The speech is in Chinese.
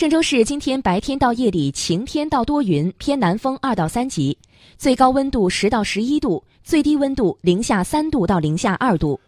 郑州市今天白天到夜里晴天到多云偏南风二到三级最高温度十到十一度最低温度零下三度到零下二度。